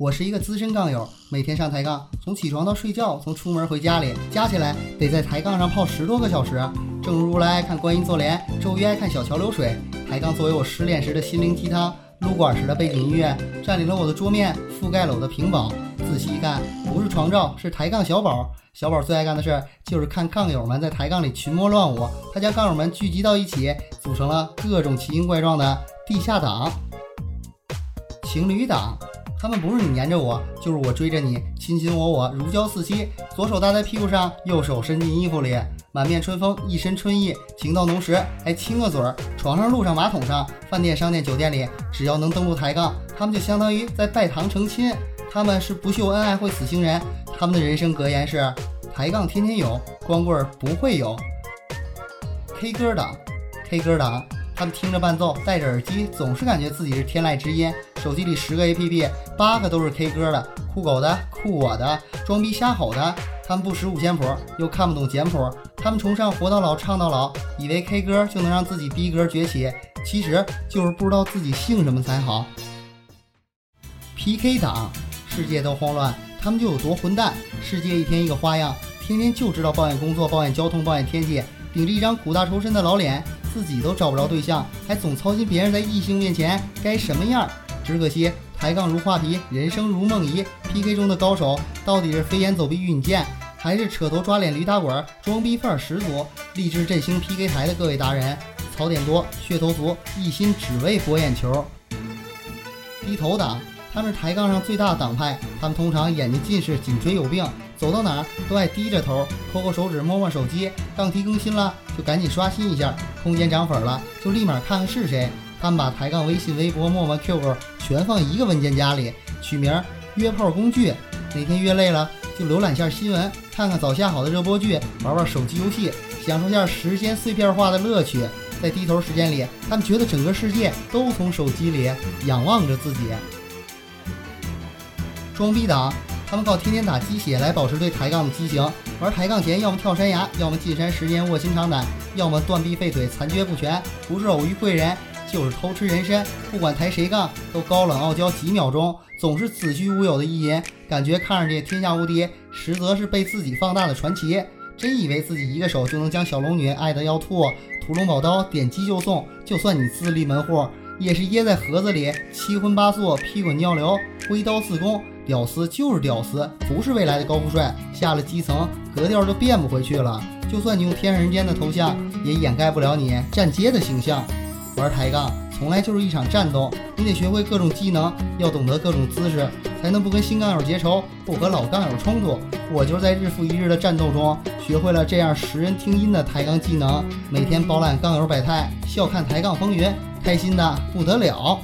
我是一个资深杠友，每天上抬杠，从起床到睡觉，从出门回家里，加起来得在抬杠上泡十多个小时。正如如来爱看观音坐莲，周瑜爱看小桥流水。抬杠作为我失恋时的心灵鸡汤，撸管时的背景音乐，占领了我的桌面，覆盖了我的屏保。仔细一看，不是床罩，是抬杠小宝。小宝最爱干的事就是看杠友们在抬杠里群魔乱舞，他将杠友们聚集到一起，组成了各种奇形怪状的地下党、情侣党。他们不是你粘着我，就是我追着你，卿卿我我，如胶似漆。左手搭在屁股上，右手伸进衣服里，满面春风，一身春意，情到浓时还亲个嘴儿。床上、路上、马桶上，饭店、商店、酒店里，只要能登录抬杠，他们就相当于在拜堂成亲。他们是不秀恩爱会死情人，他们的人生格言是：抬杠天天有，光棍不会有。K 歌党，K 歌党。他们听着伴奏，戴着耳机，总是感觉自己是天籁之音。手机里十个 APP，八个都是 K 歌的，酷狗的、酷我的、装逼瞎吼的。他们不识五线谱，又看不懂简谱。他们崇尚活到老唱到老，以为 K 歌就能让自己逼格崛起，其实就是不知道自己姓什么才好。PK 党，世界都慌乱，他们就有多混蛋。世界一天一个花样，天天就知道抱怨工作、抱怨交通、抱怨天气，顶着一张苦大仇深的老脸。自己都找不着对象，还总操心别人在异性面前该什么样。只可惜抬杠如画皮，人生如梦遗。PK 中的高手到底是飞檐走壁遇你剑，还是扯头抓脸驴打滚，装逼范儿十足？励志振兴 PK 台的各位达人，槽点多，噱头足，一心只为博眼球。低头党，他们是抬杠上最大的党派，他们通常眼睛近视，颈椎有病。走到哪儿都爱低着头，抠抠手指，摸摸手机。杠题更新了就赶紧刷新一下，空间涨粉了就立马看看是谁。他们把抬杠微信、微博、陌陌、QQ 全放一个文件夹里，取名约炮工具。哪天约累了就浏览下新闻，看看早下好的热播剧，玩玩手机游戏，享受下时间碎片化的乐趣。在低头时间里，他们觉得整个世界都从手机里仰望着自己。装逼党。他们靠天天打鸡血来保持对抬杠的激情，玩抬杠前要么跳山崖，要么进山十年卧薪尝胆，要么断臂废腿残缺不全，不是偶遇贵人就是偷吃人参。不管抬谁杠，都高冷傲娇几秒钟，总是子虚乌有的意淫，感觉看上去天下无敌，实则是被自己放大的传奇。真以为自己一个手就能将小龙女爱得要吐，屠龙宝刀点击就送，就算你自立门户，也是掖在盒子里，七荤八素，屁滚尿流，挥刀自宫。屌丝就是屌丝，不是未来的高富帅。下了基层，格调就变不回去了。就算你用天上人间的头像，也掩盖不了你站街的形象。玩抬杠从来就是一场战斗，你得学会各种技能，要懂得各种姿势，才能不跟新杠友结仇，不和老杠友冲突。我就是在日复一日的战斗中，学会了这样识人听音的抬杠技能，每天饱览杠友百态，笑看抬杠风云，开心的不得了。